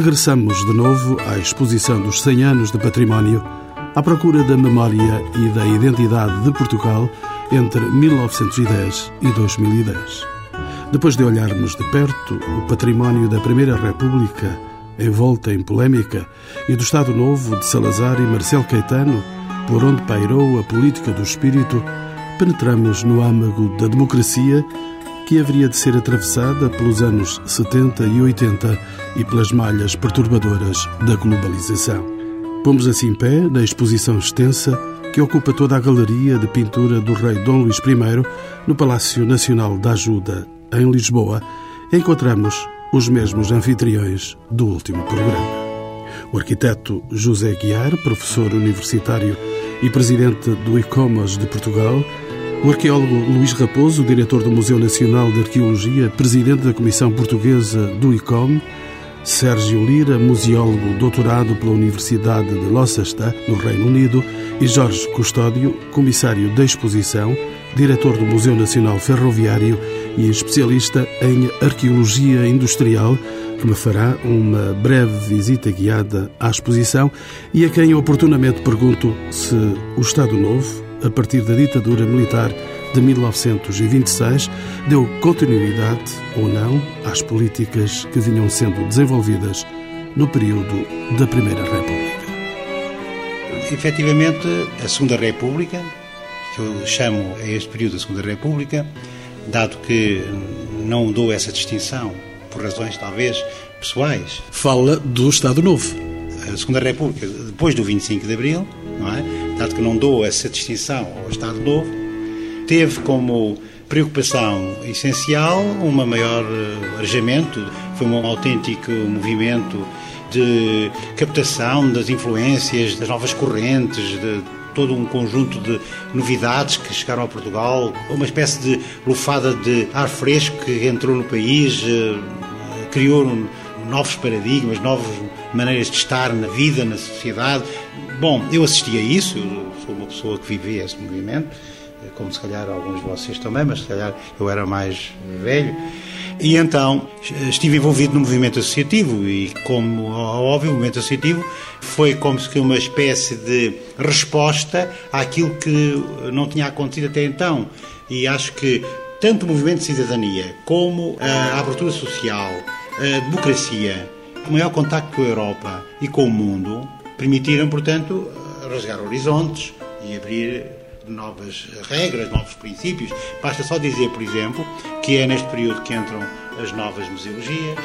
regressamos de novo à exposição dos 100 anos de património à procura da memória e da identidade de Portugal entre 1910 e 2010. Depois de olharmos de perto o património da Primeira República, envolta em polémica, e do Estado Novo de Salazar e Marcelo Caetano, por onde pairou a política do espírito, penetramos no âmago da democracia que haveria de ser atravessada pelos anos 70 e 80 e pelas malhas perturbadoras da globalização. Pomos assim pé na exposição extensa que ocupa toda a galeria de pintura do rei Dom Luís I no Palácio Nacional da Ajuda, em Lisboa, encontramos os mesmos anfitriões do último programa. O arquiteto José Guiar, professor universitário e presidente do ICOMOS de Portugal, o arqueólogo Luís Raposo, diretor do Museu Nacional de Arqueologia, presidente da Comissão Portuguesa do ICOM, Sérgio Lira, museólogo doutorado pela Universidade de Launceston, no Reino Unido, e Jorge Custódio, comissário da exposição, diretor do Museu Nacional Ferroviário e especialista em arqueologia industrial, que me fará uma breve visita guiada à exposição e a quem oportunamente pergunto se o Estado Novo, a partir da ditadura militar de 1926, deu continuidade ou não às políticas que vinham sendo desenvolvidas no período da Primeira República. Efetivamente, a Segunda República, que eu chamo a este período da Segunda República, dado que não dou essa distinção por razões talvez pessoais. Fala do Estado Novo. A Segunda República, depois do 25 de Abril, não é? Dado que não dou essa distinção ao Estado Novo, teve como preocupação essencial um maior eh, arejamento, foi um autêntico movimento de captação das influências, das novas correntes, de todo um conjunto de novidades que chegaram a Portugal, uma espécie de lufada de ar fresco que entrou no país, eh, criou novos paradigmas, novas maneiras de estar na vida, na sociedade. Bom, eu assisti a isso, eu sou uma pessoa que vive esse movimento, eh, como se calhar alguns de vocês também, mas se calhar eu era mais velho. E então estive envolvido no movimento associativo e, como óbvio, o movimento associativo foi como se uma espécie de resposta àquilo que não tinha acontecido até então. E acho que tanto o movimento de cidadania como a abertura social, a democracia, o maior contacto com a Europa e com o mundo permitiram, portanto, rasgar horizontes e abrir novas regras, novos princípios. Basta só dizer, por exemplo, que é neste período que entram as novas museologias,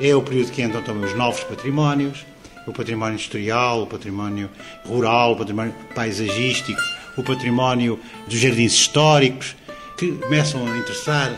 é o período que entram também os novos patrimónios, o património industrial, o património rural, o património paisagístico, o património dos jardins históricos, que começam a interessar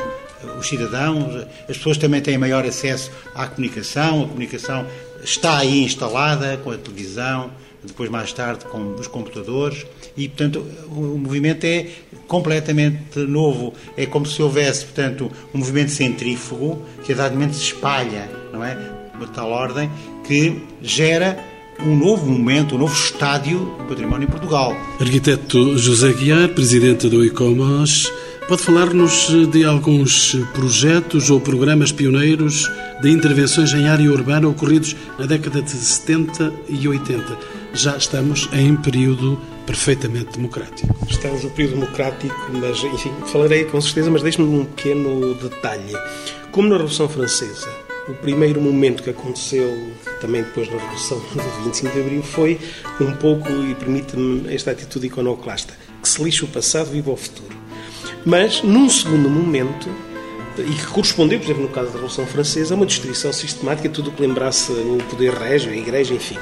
os cidadãos, as pessoas também têm maior acesso à comunicação, a comunicação está aí instalada com a televisão, depois mais tarde com os computadores e portanto o movimento é completamente novo é como se houvesse portanto um movimento centrífugo que a dado momento se espalha não é de tal ordem que gera um novo momento, um novo estádio do património em Portugal. Arquiteto José Guiar, presidente do ICOMOS, pode falar-nos de alguns projetos ou programas pioneiros de intervenções em área urbana ocorridos na década de 70 e 80. Já estamos em período perfeitamente democrático. Estamos no período democrático, mas, enfim, falarei com certeza, mas deixe-me um pequeno detalhe. Como na Revolução Francesa, o primeiro momento que aconteceu também depois da Revolução do 25 de Abril foi um pouco, e permite-me esta atitude iconoclasta, que se lixa o passado, viva o futuro. Mas, num segundo momento, e que correspondeu, por exemplo, no caso da Revolução Francesa, a uma destruição sistemática, tudo o que lembrasse o poder régio, a Igreja, enfim.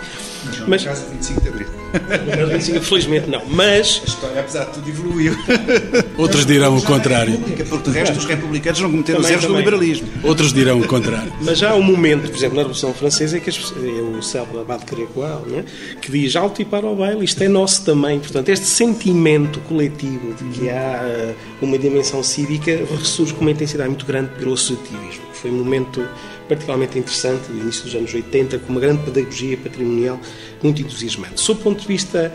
Não, mas, no caso do 25 de Abril. No caso do 25, felizmente não. Mas. A história, apesar de tudo, evoluiu. Outros dirão o contrário. Porque, de resto, os republicanos não cometeram os erros do liberalismo. Outros dirão o contrário. Mas há um momento, por exemplo, na Revolução Francesa, que é o célebre Abade Crequal, é? que diz alto e para o baile, isto é nosso também. Portanto, este sentimento coletivo de que há eh, uma dimensão cívica ressurge com uma intensidade muito grande pelo associativismo. Foi um momento particularmente interessante, do início dos anos 80, com uma grande pedagogia patrimonial muito entusiasmante. Sob o ponto de vista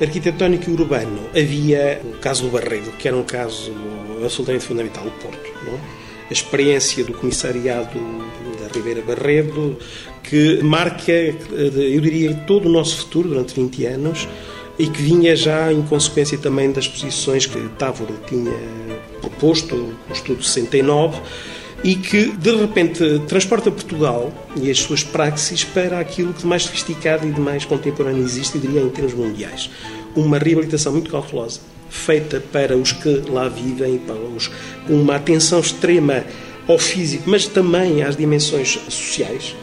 arquitetónico e urbano, havia o caso do Barreiro, que era um caso absolutamente fundamental, o Porto. Não? A experiência do comissariado da Ribeira Barredo, que marca, eu diria, todo o nosso futuro durante 20 anos e que vinha já em consequência também das posições que Távora tinha proposto, o estudo 69, e que de repente transporta Portugal e as suas praxis para aquilo que de mais sofisticado e de mais contemporâneo existe, diria, em termos mundiais. Uma reabilitação muito cautelosa, feita para os que lá vivem, para os, uma atenção extrema ao físico, mas também às dimensões sociais,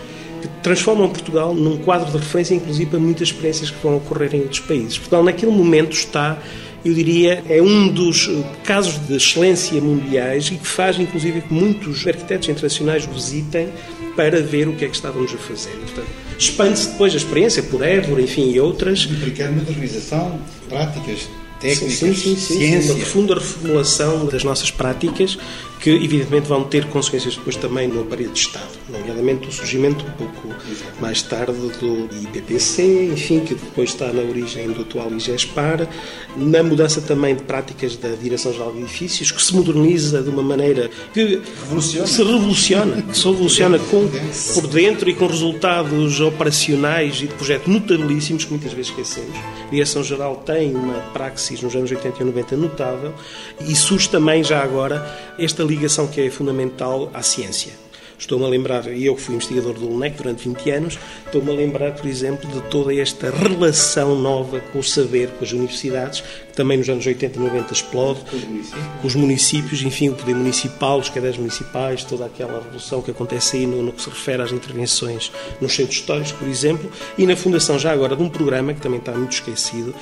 que transformam Portugal num quadro de referência, inclusive, para muitas experiências que vão ocorrer em outros países. Portugal, naquele momento, está eu diria, é um dos casos de excelência mundiais e que faz, inclusive, que muitos arquitetos internacionais visitem para ver o que é que estávamos a fazer. Portanto, expande-se depois a experiência por Évora, enfim, e outras. Implicar modernização, práticas, técnicas, sim, sim, sim, ciência. Uma profunda reformulação das nossas práticas que, evidentemente, vão ter consequências depois também no aparelho de Estado, nomeadamente o surgimento um pouco mais tarde do IPPC, enfim, que depois está na origem do atual IGESPAR, na mudança também de práticas da Direção-Geral de Edifícios, que se moderniza de uma maneira que Revoluciona. se revoluciona, que se revoluciona com, por dentro e com resultados operacionais e de projetos notabilíssimos que muitas vezes esquecemos. A Direção-Geral tem uma praxis nos anos 80 e 90 notável e surge também já agora esta ligação que é fundamental à ciência. Estou-me a lembrar, e eu que fui investigador do LUNEC durante 20 anos, estou-me a lembrar, por exemplo, de toda esta relação nova com o saber, com as universidades, que também nos anos 80 e 90 explode, com os municípios, enfim, o poder municipal, os cadeiros municipais, toda aquela revolução que acontece aí no, no que se refere às intervenções nos centros históricos, por exemplo, e na fundação já agora de um programa que também está muito esquecido,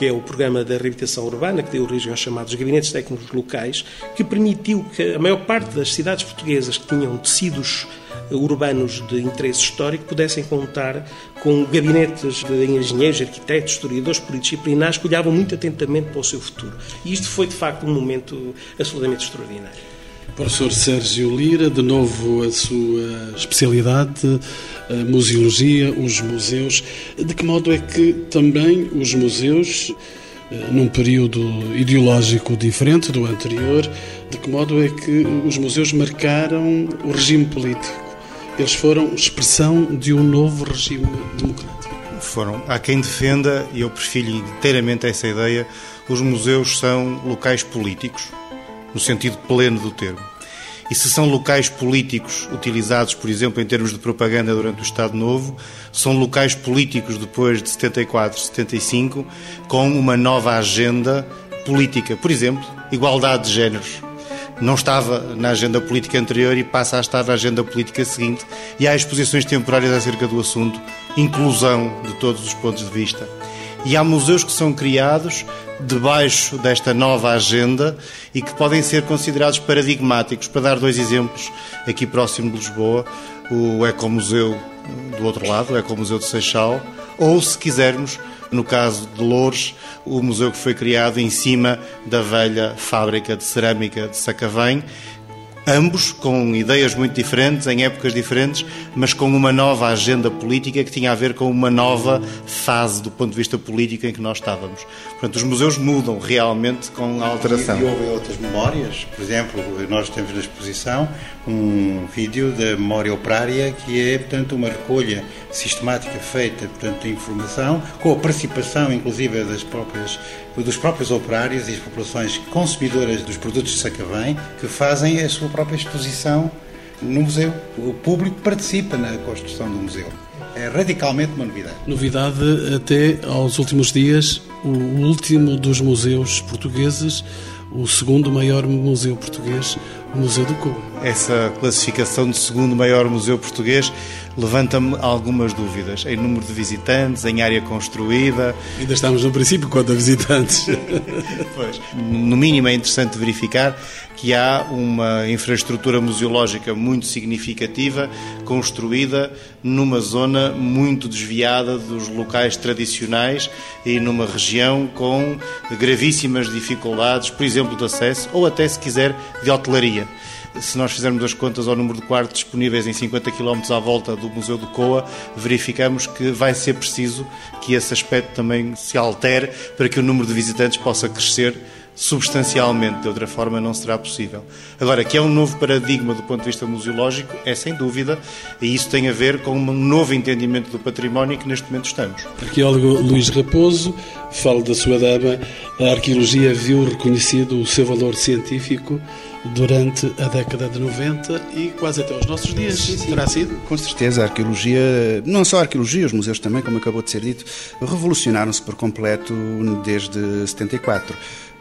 que é o programa da reabilitação urbana, que deu origem aos chamados gabinetes técnicos locais, que permitiu que a maior parte das cidades portuguesas que tinham tecidos urbanos de interesse histórico pudessem contar com gabinetes de engenheiros, arquitetos, historiadores pluridisciplinares que olhavam muito atentamente para o seu futuro. E isto foi, de facto, um momento absolutamente extraordinário. Professor Sérgio Lira, de novo a sua especialidade, a museologia, os museus. De que modo é que também os museus, num período ideológico diferente do anterior, de que modo é que os museus marcaram o regime político? Eles foram expressão de um novo regime democrático. Foram. Há quem defenda, e eu prefiro inteiramente essa ideia, os museus são locais políticos, no sentido pleno do termo. E se são locais políticos utilizados, por exemplo, em termos de propaganda durante o Estado Novo, são locais políticos depois de 74, 75, com uma nova agenda política. Por exemplo, igualdade de géneros. Não estava na agenda política anterior e passa a estar na agenda política seguinte. E há exposições temporárias acerca do assunto, inclusão de todos os pontos de vista. E há museus que são criados debaixo desta nova agenda e que podem ser considerados paradigmáticos. Para dar dois exemplos, aqui próximo de Lisboa, o Ecomuseu do outro lado, o Ecomuseu de Seixal, ou, se quisermos, no caso de Louros, o museu que foi criado em cima da velha fábrica de cerâmica de Sacavém, ambos com ideias muito diferentes, em épocas diferentes, mas com uma nova agenda política que tinha a ver com uma nova fase do ponto de vista político em que nós estávamos. Portanto, os museus mudam realmente com a alteração. E, e houve outras memórias, por exemplo, nós temos na exposição um vídeo da memória operária que é, portanto, uma recolha sistemática feita, portanto, de informação, com a participação, inclusive, das próprias, dos próprios operários e as populações consumidoras dos produtos de Sacavém, que fazem a sua própria exposição no museu. O público participa na construção do museu. É radicalmente uma novidade. Novidade até aos últimos dias, o último dos museus portugueses, o segundo maior museu português, o Museu do Coa. Essa classificação de segundo maior museu português levanta-me algumas dúvidas em número de visitantes, em área construída. Ainda estamos no princípio quanto a visitantes. pois. No mínimo é interessante verificar que há uma infraestrutura museológica muito significativa, construída numa zona muito desviada dos locais tradicionais e numa região com gravíssimas dificuldades, por exemplo, de acesso ou até, se quiser, de hotelaria. Se nós fizermos as contas ao número de quartos disponíveis em 50 km à volta do Museu do Coa, verificamos que vai ser preciso que esse aspecto também se altere para que o número de visitantes possa crescer substancialmente, de outra forma não será possível. Agora, que é um novo paradigma do ponto de vista museológico, é sem dúvida, e isso tem a ver com um novo entendimento do património que neste momento estamos. Arqueólogo Luís Raposo, falo da sua dama, a arqueologia viu reconhecido o seu valor científico durante a década de 90 e quase até aos nossos dias. Sim, sim. Terá sido? Com certeza, a arqueologia, não só a arqueologia, os museus também, como acabou de ser dito, revolucionaram-se por completo desde 74.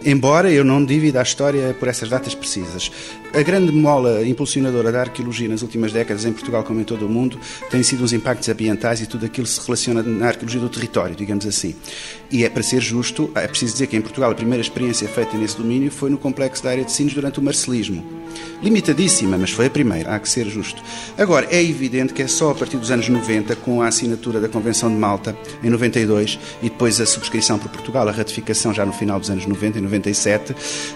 Embora eu não divida a história por essas datas precisas. A grande mola impulsionadora da arqueologia nas últimas décadas, em Portugal como em todo o mundo, tem sido os impactos ambientais e tudo aquilo que se relaciona na arqueologia do território, digamos assim. E é para ser justo, é preciso dizer que em Portugal a primeira experiência feita nesse domínio foi no complexo da área de Sines durante o Limitadíssima, mas foi a primeira, há que ser justo. Agora, é evidente que é só a partir dos anos 90, com a assinatura da Convenção de Malta, em 92, e depois a subscrição por Portugal, a ratificação já no final dos anos 90, 97,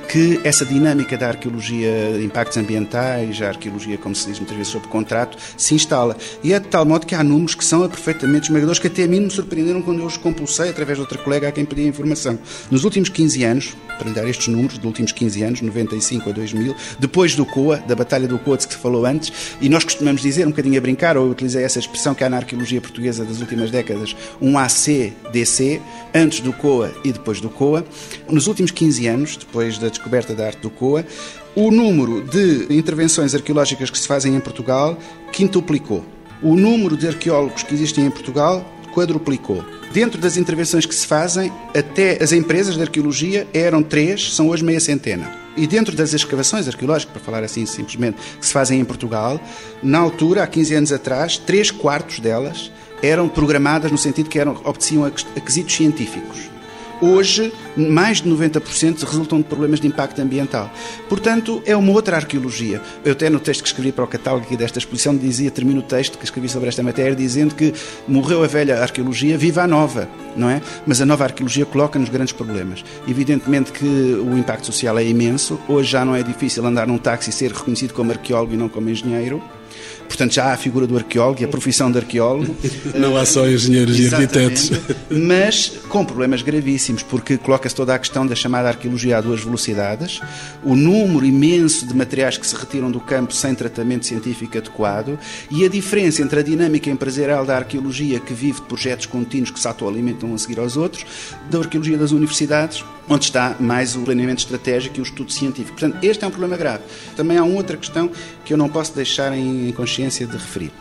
que essa dinâmica da arqueologia de impactos ambientais, a arqueologia, como se diz muitas vezes, sob contrato, se instala. E é de tal modo que há números que são perfeitamente esmagadores, que até a mim me surpreenderam quando eu os compulsei através de outra colega a quem pedi informação. Nos últimos 15 anos, para lhe dar estes números, dos últimos 15 anos, 95 a 2000, depois do COA, da Batalha do COA, de que se falou antes, e nós costumamos dizer, um bocadinho a brincar, ou eu utilizei essa expressão que há na arqueologia portuguesa das últimas décadas, um AC-DC, antes do COA e depois do COA. Nos últimos 15 anos, depois da descoberta da arte do COA, o número de intervenções arqueológicas que se fazem em Portugal quintuplicou. O número de arqueólogos que existem em Portugal quadruplicou. Dentro das intervenções que se fazem, até as empresas de arqueologia eram três, são hoje meia centena. E dentro das escavações arqueológicas, para falar assim simplesmente, que se fazem em Portugal, na altura, há 15 anos atrás, três quartos delas eram programadas no sentido que eram, obedeciam a quesitos científicos. Hoje, mais de 90% resultam de problemas de impacto ambiental. Portanto, é uma outra arqueologia. Eu até no texto que escrevi para o catálogo aqui desta exposição dizia, termino o texto que escrevi sobre esta matéria, dizendo que morreu a velha arqueologia, viva a nova, não é? Mas a nova arqueologia coloca-nos grandes problemas. Evidentemente que o impacto social é imenso. Hoje já não é difícil andar num táxi e ser reconhecido como arqueólogo e não como engenheiro. Portanto, já há a figura do arqueólogo e a profissão de arqueólogo. Não há só engenheiros e arquitetos. Mas com problemas gravíssimos, porque coloca-se toda a questão da chamada arqueologia a duas velocidades, o número imenso de materiais que se retiram do campo sem tratamento científico adequado e a diferença entre a dinâmica empresarial da arqueologia, que vive de projetos contínuos que se autoalimentam a seguir aos outros, da arqueologia das universidades, onde está mais o planeamento estratégico e o estudo científico. Portanto, este é um problema grave. Também há uma outra questão que eu não posso deixar em consciência de referir,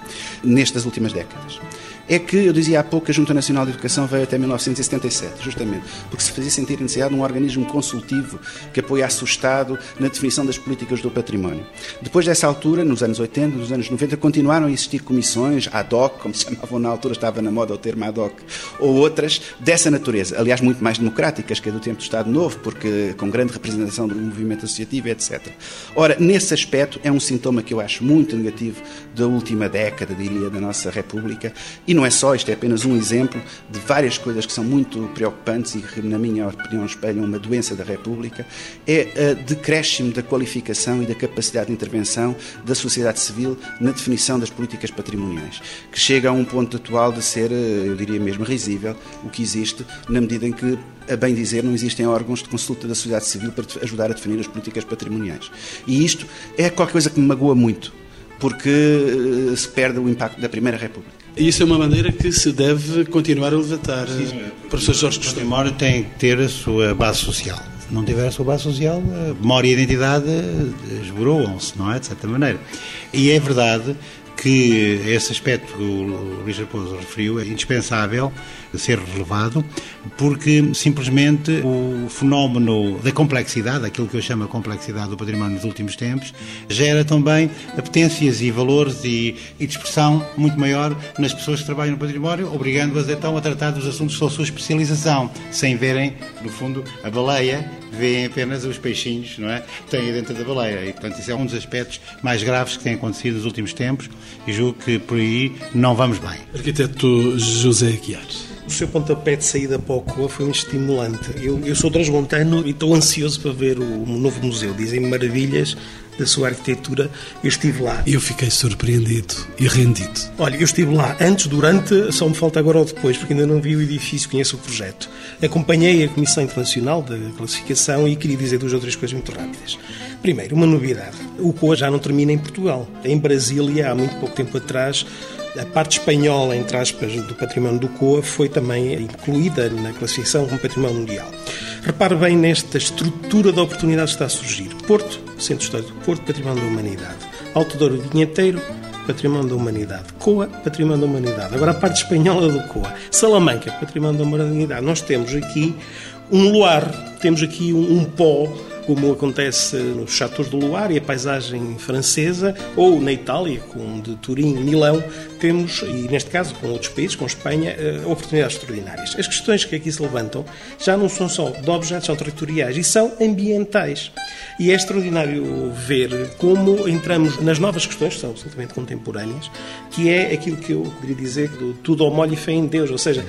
nestas últimas décadas é que, eu dizia há pouco, a Junta Nacional de Educação veio até 1977, justamente, porque se fazia sentir a necessidade de um organismo consultivo que apoiasse o Estado na definição das políticas do património. Depois dessa altura, nos anos 80, nos anos 90, continuaram a existir comissões, ad hoc, como se chamavam na altura, estava na moda o termo ad hoc, ou outras dessa natureza, aliás, muito mais democráticas que a do tempo do Estado Novo, porque com grande representação do movimento associativo, etc. Ora, nesse aspecto, é um sintoma que eu acho muito negativo da última década, diria, da nossa República, e não é só, isto é apenas um exemplo de várias coisas que são muito preocupantes e que, na minha opinião, espelham uma doença da República, é a decréscimo da qualificação e da capacidade de intervenção da sociedade civil na definição das políticas patrimoniais, que chega a um ponto atual de ser, eh, eu diria mesmo, risível o que existe, na medida em que a bem dizer, não existem órgãos de consulta da sociedade civil para ajudar a definir as políticas patrimoniais. E isto é qualquer coisa que me magoa muito, porque eh, se perde o impacto da Primeira República. E isso é uma bandeira que se deve continuar a levantar. Sim, Professor Jorge Costão. A memória tem que ter a sua base social. Se não tiver a sua base social, a memória e a identidade esboroam-se, não é? De certa maneira. E é verdade que esse aspecto que o Luís Raposo referiu é indispensável ser relevado, porque simplesmente o fenómeno da complexidade, aquilo que eu chamo a complexidade do património dos últimos tempos, gera também potências e valores e, e de expressão muito maior nas pessoas que trabalham no património, obrigando-as então a tratar dos assuntos da sua especialização, sem verem, no fundo, a baleia, veem apenas os peixinhos, não é? Que têm dentro da baleia. E, portanto, isso é um dos aspectos mais graves que têm acontecido nos últimos tempos e julgo que por aí não vamos bem. Arquiteto José Aguiar o seu pontapé de saída para o COA foi um estimulante. Eu, eu sou transmontano e estou ansioso para ver o, o novo museu. Dizem maravilhas da sua arquitetura, eu estive lá. Eu fiquei surpreendido e rendido. Olha, eu estive lá antes, durante, só me falta agora o depois, porque ainda não vi o edifício, conheço o projeto. Acompanhei a Comissão Internacional da Classificação e queria dizer duas ou três coisas muito rápidas. Primeiro, uma novidade. O COA já não termina em Portugal. Em Brasília, há muito pouco tempo atrás, a parte espanhola, entre aspas, do património do COA foi também incluída na classificação como património mundial. Repare bem nesta estrutura de oportunidades que está a surgir. Porto, Centro Histórico do Porto, Património da Humanidade. Alto Douro Vinheteiro, Património da Humanidade. Coa, Património da Humanidade. Agora a parte espanhola do Coa. Salamanca, Património da Humanidade. Nós temos aqui um luar, temos aqui um, um pó como acontece no Chateau do Loire e a paisagem francesa, ou na Itália, com de Turim, Milão, temos, e neste caso com outros países, com Espanha, eh, oportunidades extraordinárias. As questões que aqui se levantam já não são só de objetos, são territoriais e são ambientais. E é extraordinário ver como entramos nas novas questões, que são absolutamente contemporâneas, que é aquilo que eu poderia dizer do tudo ao molho e fé em Deus, ou seja,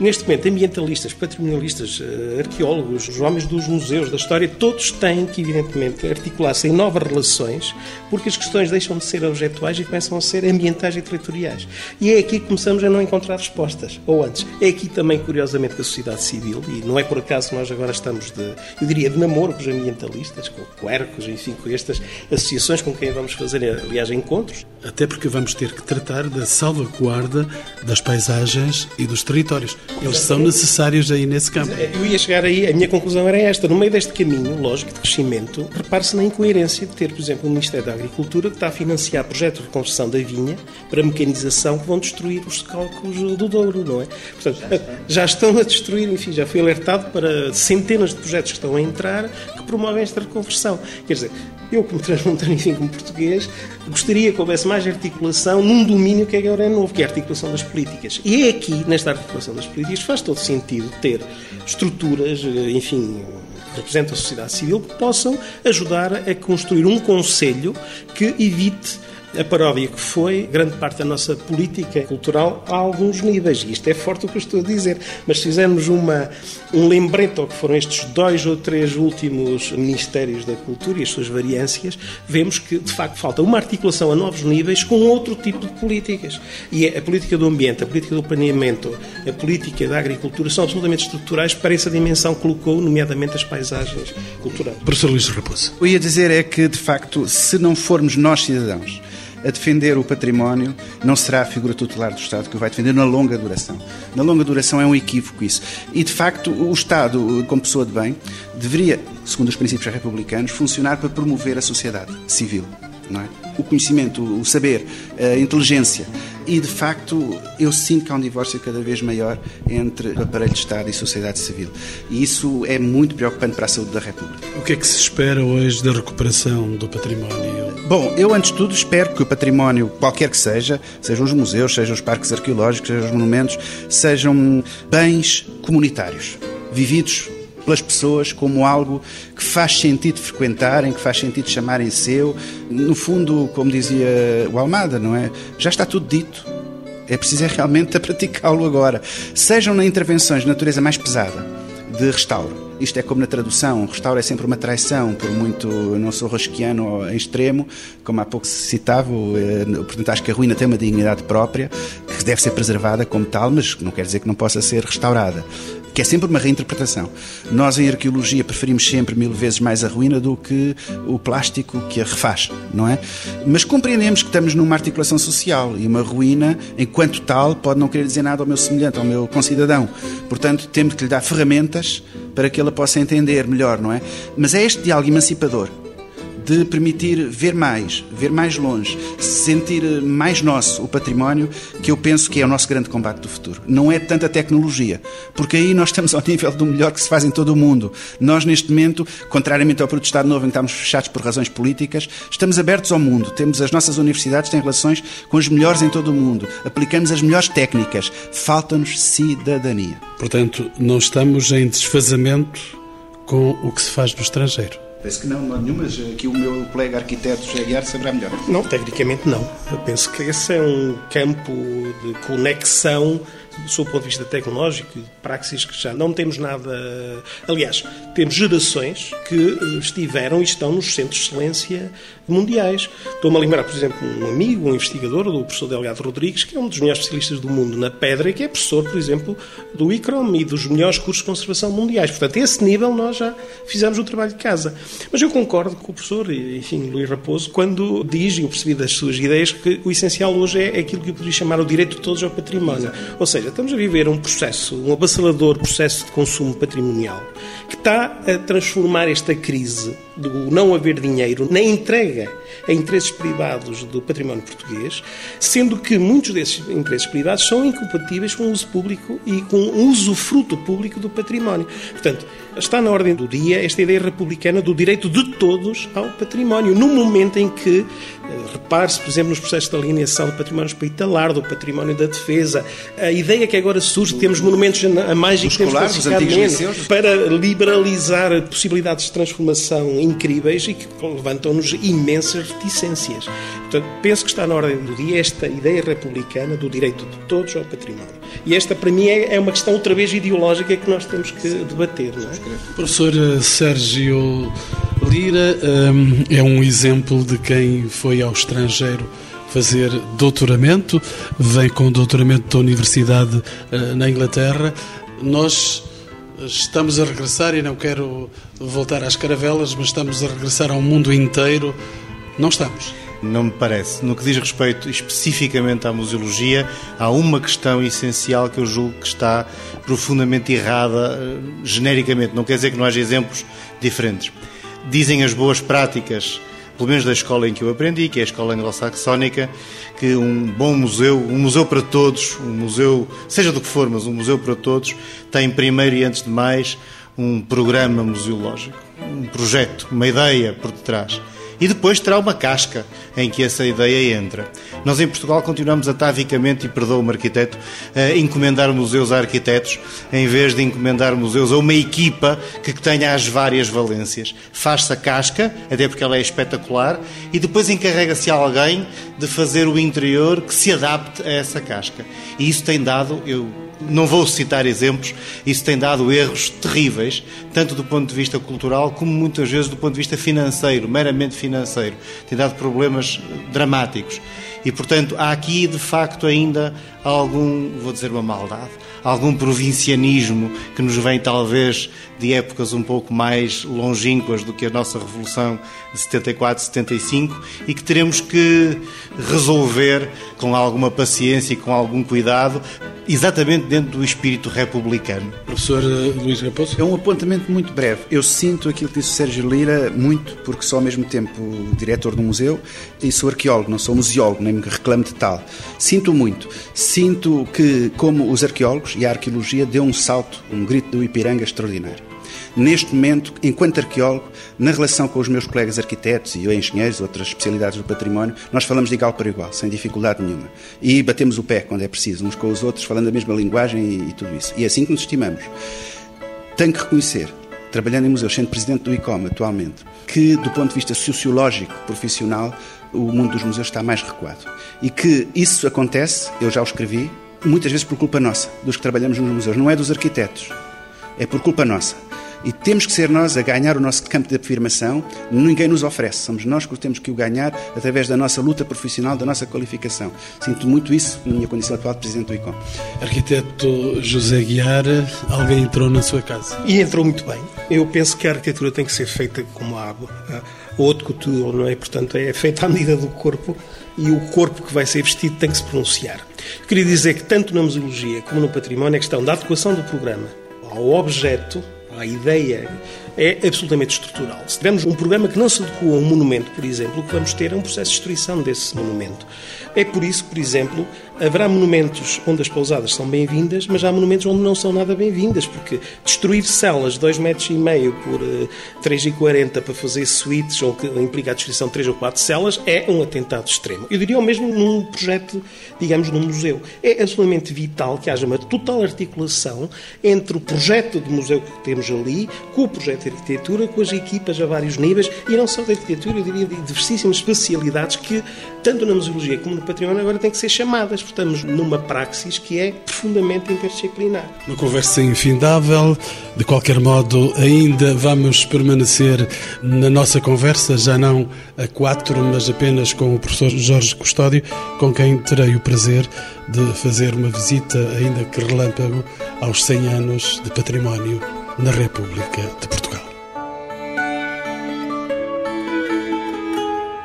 Neste momento, ambientalistas, patrimonialistas, eh, arqueólogos, os homens dos museus, da história, todos têm que, evidentemente, articular-se em novas relações, porque as questões deixam de ser objetuais e começam a ser ambientais e territoriais. E é aqui que começamos a não encontrar respostas. Ou antes, é aqui também, curiosamente, que a sociedade civil, e não é por acaso que nós agora estamos de, eu diria, de namoro com os ambientalistas, com quercos, enfim, com estas associações com quem vamos fazer, aliás, encontros. Até porque vamos ter que tratar da salvaguarda das paisagens e dos territórios. Eles são necessários aí nesse campo. Eu ia chegar aí, a minha conclusão era esta. No meio deste caminho, lógico, de crescimento, repare-se na incoerência de ter, por exemplo, o Ministério da Agricultura que está a financiar projetos de reconversão da vinha para mecanização que vão destruir os cálculos do Douro, não é? Portanto, já estão a destruir, enfim, já foi alertado para centenas de projetos que estão a entrar que promovem esta reconversão. Quer dizer, eu, como transmontano, enfim, como português, gostaria que houvesse mais articulação num domínio que agora é novo, que é a articulação das políticas. E é aqui, nesta articulação das políticas, faz todo sentido ter estruturas, enfim, que representam a sociedade civil, que possam ajudar a construir um conselho que evite a paródia que foi grande parte da nossa política cultural a alguns níveis. E isto é forte o que eu estou a dizer. Mas se fizermos uma, um lembrete ao que foram estes dois ou três últimos Ministérios da Cultura e as suas variâncias, vemos que, de facto, falta uma articulação a novos níveis com outro tipo de políticas. E a política do ambiente, a política do planeamento, a política da agricultura são absolutamente estruturais para essa dimensão que colocou, nomeadamente, as paisagens culturais. Professor Luís Raposo. O que eu ia dizer é que, de facto, se não formos nós cidadãos a defender o património, não será a figura tutelar do Estado que o vai defender na longa duração. Na longa duração é um equívoco isso. E, de facto, o Estado, como pessoa de bem, deveria, segundo os princípios republicanos, funcionar para promover a sociedade civil. É? O conhecimento, o saber, a inteligência. E, de facto, eu sinto que há um divórcio cada vez maior entre o aparelho de Estado e sociedade civil. E isso é muito preocupante para a saúde da República. O que é que se espera hoje da recuperação do património? Bom, eu antes de tudo espero que o património, qualquer que seja, sejam os museus, sejam os parques arqueológicos, sejam os monumentos, sejam bens comunitários, vividos pelas pessoas como algo que faz sentido frequentarem, que faz sentido chamarem seu. No fundo, como dizia o Almada, não é? Já está tudo dito. É preciso é realmente praticá-lo agora. Sejam na intervenções de natureza mais pesada, de restauro. Isto é como na tradução, restauro é sempre uma traição, por muito eu não sou rosquiano em extremo, como há pouco se citava, portanto acho que a ruína tem uma dignidade própria, que deve ser preservada como tal, mas não quer dizer que não possa ser restaurada que é sempre uma reinterpretação. Nós, em arqueologia, preferimos sempre mil vezes mais a ruína do que o plástico que a refaz, não é? Mas compreendemos que estamos numa articulação social e uma ruína, enquanto tal, pode não querer dizer nada ao meu semelhante, ao meu concidadão. Portanto, temos que lhe dar ferramentas para que ela possa entender melhor, não é? Mas é este diálogo emancipador de permitir ver mais, ver mais longe, sentir mais nosso o património, que eu penso que é o nosso grande combate do futuro. Não é tanta tecnologia, porque aí nós estamos ao nível do melhor que se faz em todo o mundo. Nós, neste momento, contrariamente ao Protestado Novo, em que estamos fechados por razões políticas, estamos abertos ao mundo. Temos as nossas universidades têm relações com os melhores em todo o mundo. Aplicamos as melhores técnicas. Falta-nos cidadania. Portanto, não estamos em desfazamento com o que se faz no estrangeiro. Penso que não, não há nenhuma, mas aqui o meu colega arquiteto José Guiar saberá melhor. Não, tecnicamente não. Eu penso que esse é um campo de conexão sob o ponto de vista tecnológico de praxis, que já não temos nada. Aliás, temos gerações que estiveram e estão nos centros de excelência mundiais. Estou-me a lembrar, por exemplo, um amigo, um investigador, do professor Delgado Rodrigues, que é um dos melhores especialistas do mundo na pedra e que é professor, por exemplo, do ICROM e dos melhores cursos de conservação mundiais. Portanto, a esse nível nós já fizemos o trabalho de casa. Mas eu concordo com o professor, enfim, Luís Raposo, quando diz, e eu percebi das suas ideias, que o essencial hoje é aquilo que eu poderia chamar o direito de todos ao património. Ou seja, estamos a viver um processo, um abassalador processo de consumo patrimonial, que está a transformar esta crise do não haver dinheiro na entrega a interesses privados do património português, sendo que muitos desses interesses privados são incompatíveis com o uso público e com o usufruto público do património. Portanto, está na ordem do dia esta ideia republicana do direito de todos ao património, no momento em que, eh, repare-se, por exemplo, nos processos de alineação do património hospitalar, do património da defesa, a ideia que agora surge de termos monumentos a mais e temos menos, para liberalizar possibilidades de transformação incríveis e que levantam-nos imensas reticências. Portanto, penso que está na ordem do dia esta ideia republicana do direito de todos ao património. E esta, para mim, é, é uma questão outra vez ideológica que nós temos que debater. Não é? Professor Sérgio Lira um, é um exemplo de quem foi ao estrangeiro fazer doutoramento, vem com doutoramento da Universidade uh, na Inglaterra. Nós estamos a regressar, e não quero voltar às caravelas, mas estamos a regressar ao mundo inteiro. Não estamos. Não me parece. No que diz respeito especificamente à museologia, há uma questão essencial que eu julgo que está profundamente errada, eh, genericamente. Não quer dizer que não haja exemplos diferentes. Dizem as boas práticas, pelo menos da escola em que eu aprendi, que é a escola anglo-saxónica, que um bom museu, um museu para todos, um museu, seja do que for, mas um museu para todos, tem primeiro e antes de mais um programa museológico, um projeto, uma ideia por detrás e depois terá uma casca em que essa ideia entra. Nós em Portugal continuamos atavicamente, e perdoa-me arquiteto, a encomendar museus a arquitetos em vez de encomendar museus a uma equipa que tenha as várias valências. Faz-se a casca, até porque ela é espetacular, e depois encarrega-se alguém de fazer o interior que se adapte a essa casca. E isso tem dado, eu não vou citar exemplos, isso tem dado erros terríveis, tanto do ponto de vista cultural como muitas vezes do ponto de vista financeiro, meramente financeiro. Tem dado problemas dramáticos. E, portanto, há aqui, de facto, ainda algum, vou dizer uma maldade, algum provincianismo que nos vem, talvez, de épocas um pouco mais longínquas do que a nossa Revolução de 74, 75 e que teremos que resolver com alguma paciência e com algum cuidado, exatamente dentro do espírito republicano. Professor eh, Luís Raposo? É um apontamento muito breve. Eu sinto aquilo que disse o Sérgio Lira muito, porque sou ao mesmo tempo diretor do museu e sou arqueólogo, não sou museólogo, nem me reclamo de tal. Sinto muito. Sinto que, como os arqueólogos e a arqueologia, deu um salto, um grito do Ipiranga extraordinário neste momento, enquanto arqueólogo, na relação com os meus colegas arquitetos e engenheiros, outras especialidades do património, nós falamos de igual para igual, sem dificuldade nenhuma. E batemos o pé quando é preciso, uns com os outros, falando a mesma linguagem e, e tudo isso. E é assim que nos estimamos. Tenho que reconhecer, trabalhando em museus, sendo presidente do ICOM atualmente, que do ponto de vista sociológico, profissional, o mundo dos museus está mais recuado. E que isso acontece, eu já o escrevi, muitas vezes por culpa nossa, dos que trabalhamos nos museus, não é dos arquitetos. É por culpa nossa. E temos que ser nós a ganhar o nosso campo de afirmação. Ninguém nos oferece. Somos nós que temos que o ganhar através da nossa luta profissional, da nossa qualificação. Sinto muito isso na minha condição atual de Presidente do ICOM. Arquiteto José Guiar, alguém entrou na sua casa? E entrou muito bem. Eu penso que a arquitetura tem que ser feita como a haute couture, não é? Portanto, é feita à medida do corpo e o corpo que vai ser vestido tem que se pronunciar. Eu queria dizer que tanto na museologia como no património a questão da adequação do programa ao objeto a ideia é absolutamente estrutural. Se tivermos um programa que não se adequa a um monumento, por exemplo, o que vamos ter é um processo de destruição desse monumento. É por isso, por exemplo, haverá monumentos onde as pousadas são bem-vindas, mas há monumentos onde não são nada bem-vindas, porque destruir celas de 2,5 metros e meio por 3,40 eh, para fazer suítes, ou que implica a destruição de 3 ou 4 celas, é um atentado extremo. Eu diria o mesmo num projeto, digamos, num museu. É absolutamente vital que haja uma total articulação entre o projeto de museu que temos ali com o projeto de arquitetura com as equipas a vários níveis e não só de arquitetura, eu diria de diversíssimas especialidades que, tanto na museologia como no património, agora têm que ser chamadas. Estamos numa praxis que é profundamente interdisciplinar. Uma conversa infindável. De qualquer modo, ainda vamos permanecer na nossa conversa, já não a quatro, mas apenas com o professor Jorge Custódio, com quem terei o prazer de fazer uma visita, ainda que relâmpago, aos 100 anos de património na República de Portugal.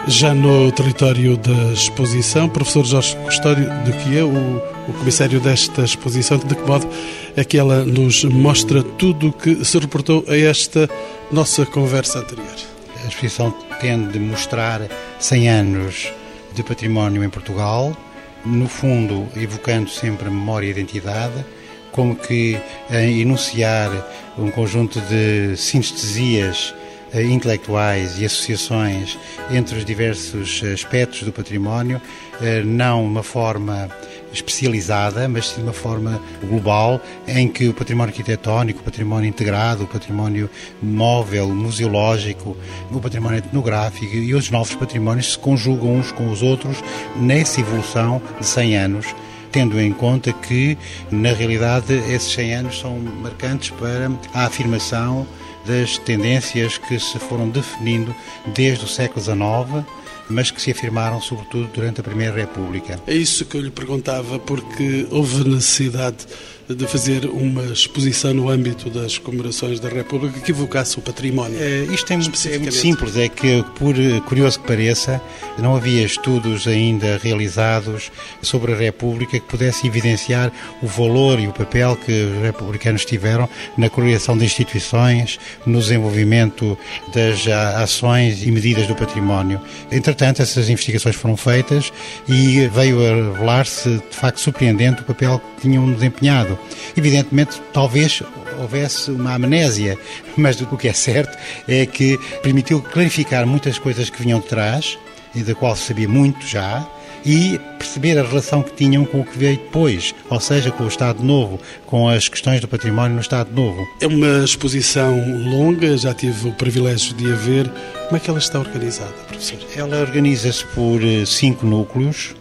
Já no território da exposição, professor Jorge Custódio, de que é o, o comissário desta exposição, de que modo é que ela nos mostra tudo o que se reportou a esta nossa conversa anterior? A exposição tende a mostrar 100 anos de património em Portugal, no fundo evocando sempre memória e identidade, como que a enunciar um conjunto de sinestesias eh, intelectuais e associações entre os diversos aspectos do património, eh, não uma forma especializada, mas sim uma forma global, em que o património arquitetónico, o património integrado, o património móvel, museológico, o património etnográfico e os novos patrimónios se conjugam uns com os outros nessa evolução de 100 anos tendo em conta que, na realidade, esses 100 anos são marcantes para a afirmação das tendências que se foram definindo desde o século XIX, mas que se afirmaram sobretudo durante a Primeira República. É isso que eu lhe perguntava, porque houve necessidade de fazer uma exposição no âmbito das comemorações da República que evocasse o património. É, isto é muito, é muito simples, é que, por curioso que pareça, não havia estudos ainda realizados sobre a República que pudessem evidenciar o valor e o papel que os republicanos tiveram na criação de instituições, no desenvolvimento das ações e medidas do património. Entretanto, essas investigações foram feitas e veio a revelar-se, de facto, surpreendente o papel que tinham desempenhado. Evidentemente, talvez houvesse uma amnésia, mas o que é certo é que permitiu clarificar muitas coisas que vinham de trás e da qual se sabia muito já, e perceber a relação que tinham com o que veio depois, ou seja, com o Estado Novo, com as questões do património no Estado Novo. É uma exposição longa, já tive o privilégio de a ver. Como é que ela está organizada, professor? Ela organiza-se por eh, cinco núcleos,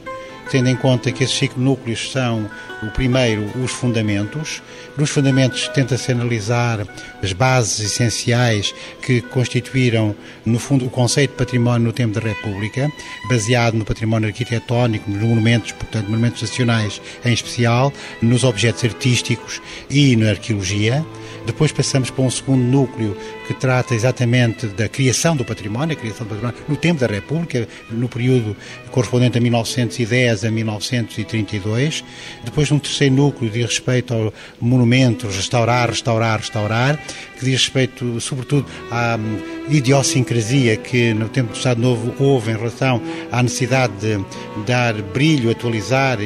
tendo em conta que esses cinco núcleos são o primeiro, os fundamentos. Nos fundamentos tenta-se analisar as bases essenciais que constituíram, no fundo, o conceito de património no tempo da República, baseado no património arquitetónico, nos monumentos, portanto, monumentos nacionais em especial, nos objetos artísticos e na arqueologia. Depois passamos para um segundo núcleo que trata exatamente da criação do património, a criação do património no tempo da República, no período correspondente a 1910 a 1932. Depois um terceiro núcleo diz respeito ao monumentos, restaurar, restaurar, restaurar, que diz respeito sobretudo à hum, idiosincrasia que no tempo do Estado Novo houve em relação à necessidade de dar brilho, atualizar,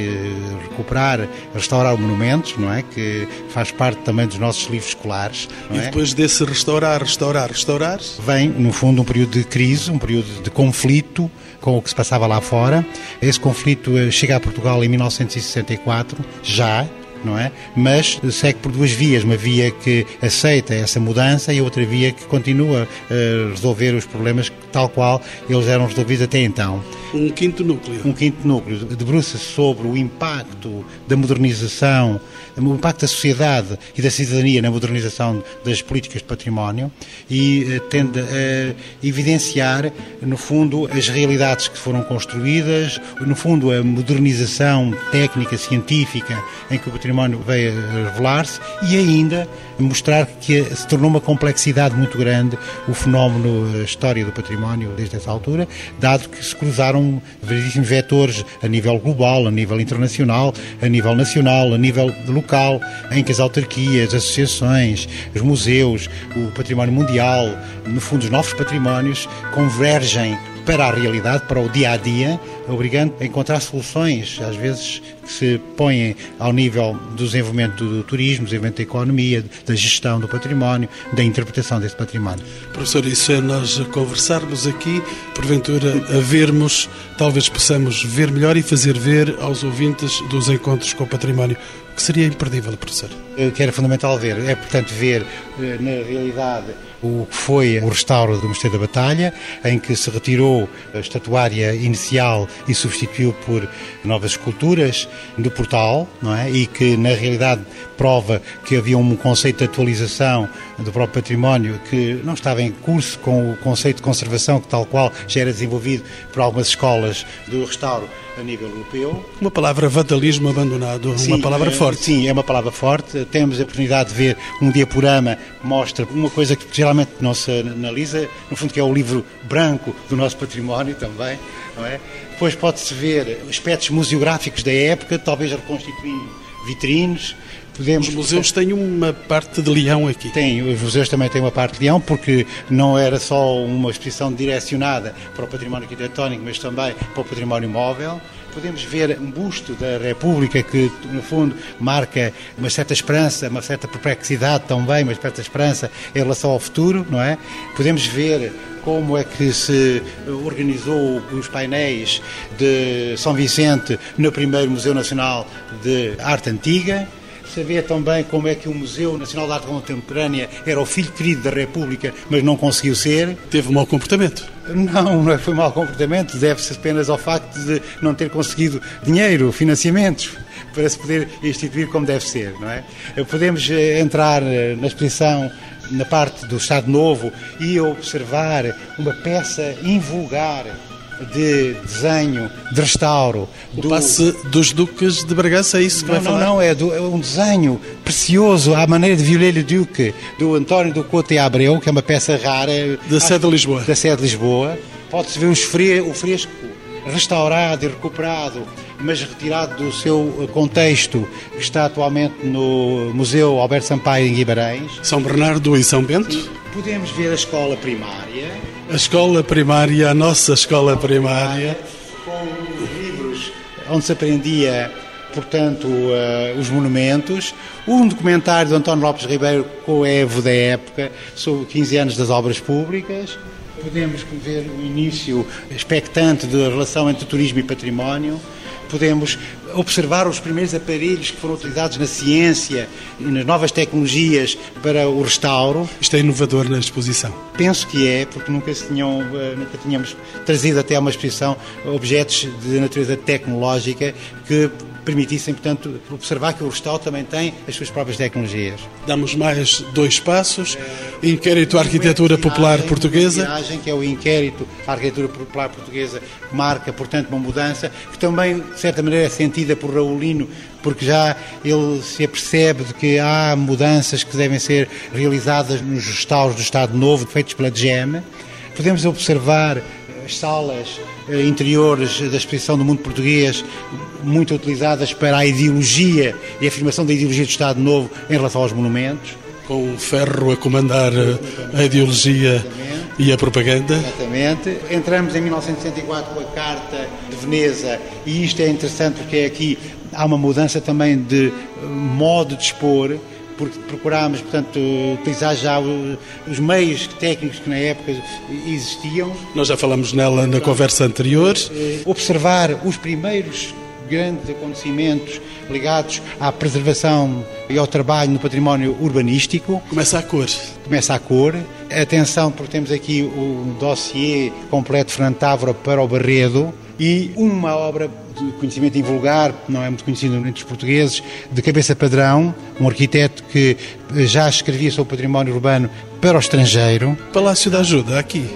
recuperar, restaurar monumentos, não é? Que faz parte também dos nossos livros escolares. e é? depois desse restaurar, restaurar, restaurar? Vem, no fundo, um período de crise, um período de conflito com o que se passava lá fora. Esse conflito eh, chega a Portugal em 1964, já, não é? Mas segue por duas vias, uma via que aceita essa mudança e outra via que continua a resolver os problemas tal qual eles eram resolvidos até então. Um quinto núcleo. Um quinto núcleo debruça-se sobre o impacto da modernização, o impacto da sociedade e da cidadania na modernização das políticas de património e tende a evidenciar, no fundo, as realidades que foram construídas, no fundo, a modernização técnica, científica em que o património veio a revelar-se e ainda mostrar que se tornou uma complexidade muito grande o fenómeno, a história do património desde essa altura, dado que se cruzaram variedíssimos vetores a nível global, a nível internacional, a nível nacional, a nível local, em que as autarquias, as associações, os museus, o património mundial, no fundo os novos patrimónios, convergem para a realidade, para o dia a dia, obrigando a encontrar soluções, às vezes que se põem ao nível do desenvolvimento do turismo, do desenvolvimento da economia, da gestão do património, da interpretação desse património. Professor, isso é nós conversarmos aqui, porventura a vermos, talvez possamos ver melhor e fazer ver aos ouvintes dos encontros com o património que seria imperdível, professor? O que era fundamental ver é, portanto, ver na realidade o que foi o restauro do Mosteiro da Batalha, em que se retirou a estatuária inicial e substituiu por novas esculturas do portal, não é? E que na realidade prova que havia um conceito de atualização do próprio património que não estava em curso com o conceito de conservação que tal qual já era desenvolvido por algumas escolas do restauro a nível europeu. Uma palavra vandalismo abandonado, sim, uma palavra é, forte. Sim, é uma palavra forte. Temos a oportunidade de ver um diaporama mostra uma coisa que geralmente não se analisa, no fundo que é o livro branco do nosso património também, não é? Depois pode-se ver aspectos museográficos da época, talvez reconstituindo vitrines, Podemos, os museus têm uma parte de leão aqui. Tem, os museus também têm uma parte de leão, porque não era só uma exposição direcionada para o património arquitetónico, mas também para o património móvel. Podemos ver um busto da República que, no fundo, marca uma certa esperança, uma certa perplexidade também, uma certa esperança em relação ao futuro, não é? Podemos ver como é que se organizou os painéis de São Vicente no primeiro Museu Nacional de Arte Antiga saber também como é que o Museu Nacional de Arte Contemporânea era o filho querido da República, mas não conseguiu ser. Teve um mau comportamento? Não, não foi mau comportamento, deve-se apenas ao facto de não ter conseguido dinheiro, financiamentos para se poder instituir como deve ser, não é? Podemos eh, entrar eh, na exposição na parte do Estado Novo e observar uma peça invulgar de desenho, de restauro. O do... passe dos Duques de Bragança, é isso que não, vai falar? Não, não, é, do, é um desenho precioso, à maneira de Violelho Duque, do António do Couto e Abreu, que é uma peça rara. Da sede de Lisboa. Da sede de Lisboa. Pode-se ver fre... o fresco restaurado e recuperado, mas retirado do seu contexto, que está atualmente no Museu Alberto Sampaio em Guimarães. São Bernardo e São Bento? Podemos ver a escola primária. A escola primária, a nossa escola primária. Com livros onde se aprendia, portanto, uh, os monumentos. Um documentário de António Lopes Ribeiro com o Evo da época, sobre 15 anos das obras públicas. Podemos ver o início expectante da relação entre turismo e património podemos observar os primeiros aparelhos que foram utilizados na ciência e nas novas tecnologias para o restauro. Isto é inovador na exposição? Penso que é, porque nunca, se tinham, eh, nunca tínhamos trazido até a uma exposição objetos de natureza tecnológica que permitissem, portanto, observar que o restauro também tem as suas próprias tecnologias. Damos mais dois passos. Inquérito à Arquitetura Popular Portuguesa. Viagem, que é o Inquérito à Arquitetura Popular Portuguesa, que marca, portanto, uma mudança, que também, de certa maneira, é sentida por Raulino, porque já ele se apercebe de que há mudanças que devem ser realizadas nos restauros do Estado Novo, feitos pela GEM. Podemos observar as salas eh, interiores da exposição do mundo português, muito utilizadas para a ideologia e a afirmação da ideologia do Estado Novo em relação aos monumentos. Com o ferro a comandar eh, a ideologia e a propaganda. Exatamente. Entramos em 1964 com a Carta de Veneza e isto é interessante porque aqui há uma mudança também de eh, modo de expor porque procurámos, portanto, utilizar já os meios técnicos que na época existiam. Nós já falamos nela na conversa anterior. Eh, observar os primeiros grandes acontecimentos ligados à preservação e ao trabalho no património urbanístico. Começa a cor. Começa a cor. Atenção, porque temos aqui o dossiê completo de Fernando Távora para o Barredo e uma obra de conhecimento invulgar, não é muito conhecido entre os portugueses, de cabeça padrão, um arquiteto que já escrevia sobre o património urbano para o estrangeiro. Palácio da Ajuda, aqui.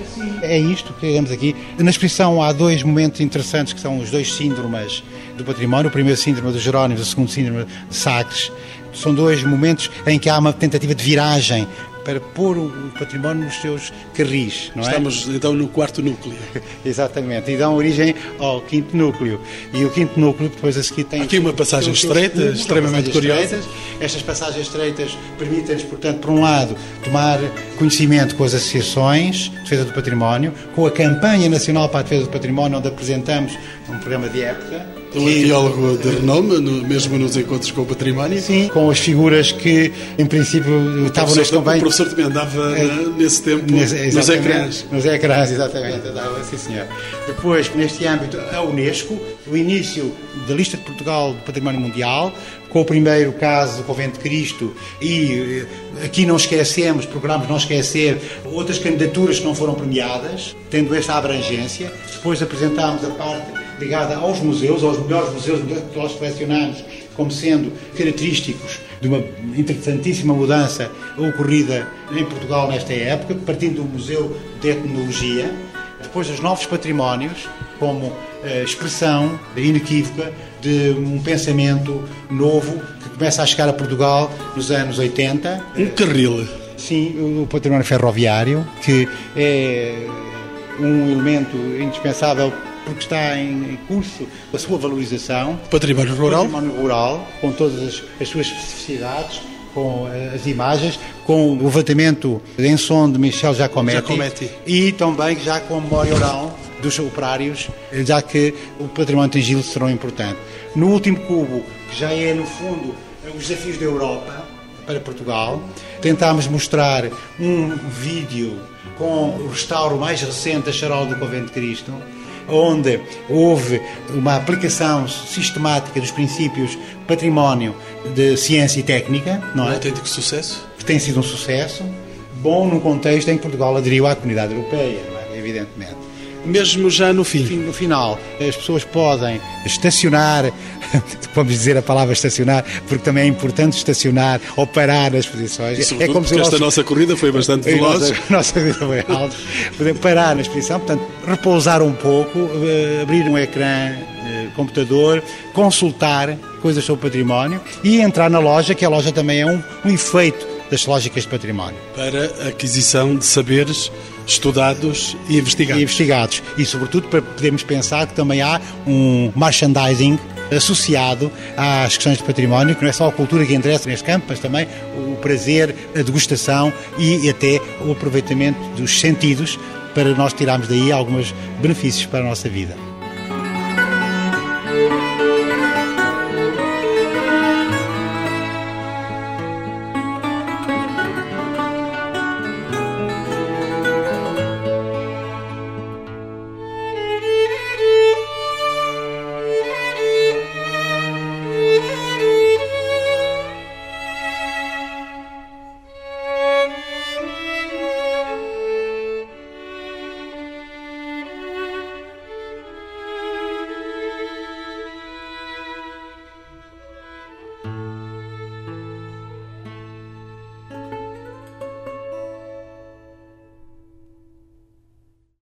É isto que temos aqui. Na exposição há dois momentos interessantes que são os dois síndromes do património. O primeiro síndrome dos Jerónimos, o segundo síndrome de Sagres. São dois momentos em que há uma tentativa de viragem para pôr o património nos seus carris, não é? Estamos então no quarto núcleo. Exatamente, e dão origem ao quinto núcleo. E o quinto núcleo depois a seguir tem... Aqui uma passagem estreita, extremamente curiosa. Estreitas. Estas passagens estreitas permitem-nos, portanto, por um lado, tomar conhecimento com as associações de defesa do património, com a campanha nacional para a defesa do património, onde apresentamos um programa de época, Um arqueólogo de renome, no, mesmo nos encontros com o património. Sim, com as figuras que, em princípio, estavam neste convênio. O professor também andava é, nesse tempo nesse, nos ecrãs. Nos ecrãs, exatamente, andava, sim senhor. Depois, neste âmbito, a Unesco, o início da lista de Portugal do Património Mundial, com o primeiro caso do Convento de Cristo e eh, aqui não esquecemos, procuramos não esquecer outras candidaturas que não foram premiadas, tendo esta abrangência. Depois apresentámos a parte ligada aos museus, aos melhores museus que nós selecionamos como sendo característicos de uma interessantíssima mudança ocorrida em Portugal nesta época, partindo do Museu de Etnologia, depois os novos patrimónios, como expressão inequívoca de um pensamento novo que começa a chegar a Portugal nos anos 80. Um carril. Sim, o património ferroviário, que é um elemento indispensável porque está em curso a sua valorização. Património rural. Património rural, com todas as, as suas especificidades, com eh, as imagens, com o levantamento em som de Michel Giacometti, Giacometti. e também já com a memória oral dos operários, já que o património tangível será importante. No último cubo, que já é, no fundo, os desafios da Europa para Portugal, tentámos mostrar um vídeo com o restauro mais recente da charola do Convento de Cristo, onde houve uma aplicação sistemática dos princípios património de ciência e técnica, não é? Um autêntico sucesso. Que tem sido um sucesso, bom no contexto em que Portugal aderiu à comunidade europeia, é? evidentemente mesmo já no fim. No final, as pessoas podem estacionar, vamos dizer a palavra estacionar, porque também é importante estacionar ou parar nas posições. é como se esta nossa corrida foi bastante veloz. A nossa corrida foi alta. parar na exposição, portanto, repousar um pouco, eh, abrir um ecrã de computador, consultar coisas sobre património e entrar na loja, que a loja também é um, um efeito das lógicas de património. Para aquisição de saberes estudados e investigados. E investigados. E, sobretudo, para podermos pensar que também há um merchandising associado às questões de património, que não é só a cultura que interessa neste campo, mas também o prazer, a degustação e até o aproveitamento dos sentidos para nós tirarmos daí alguns benefícios para a nossa vida.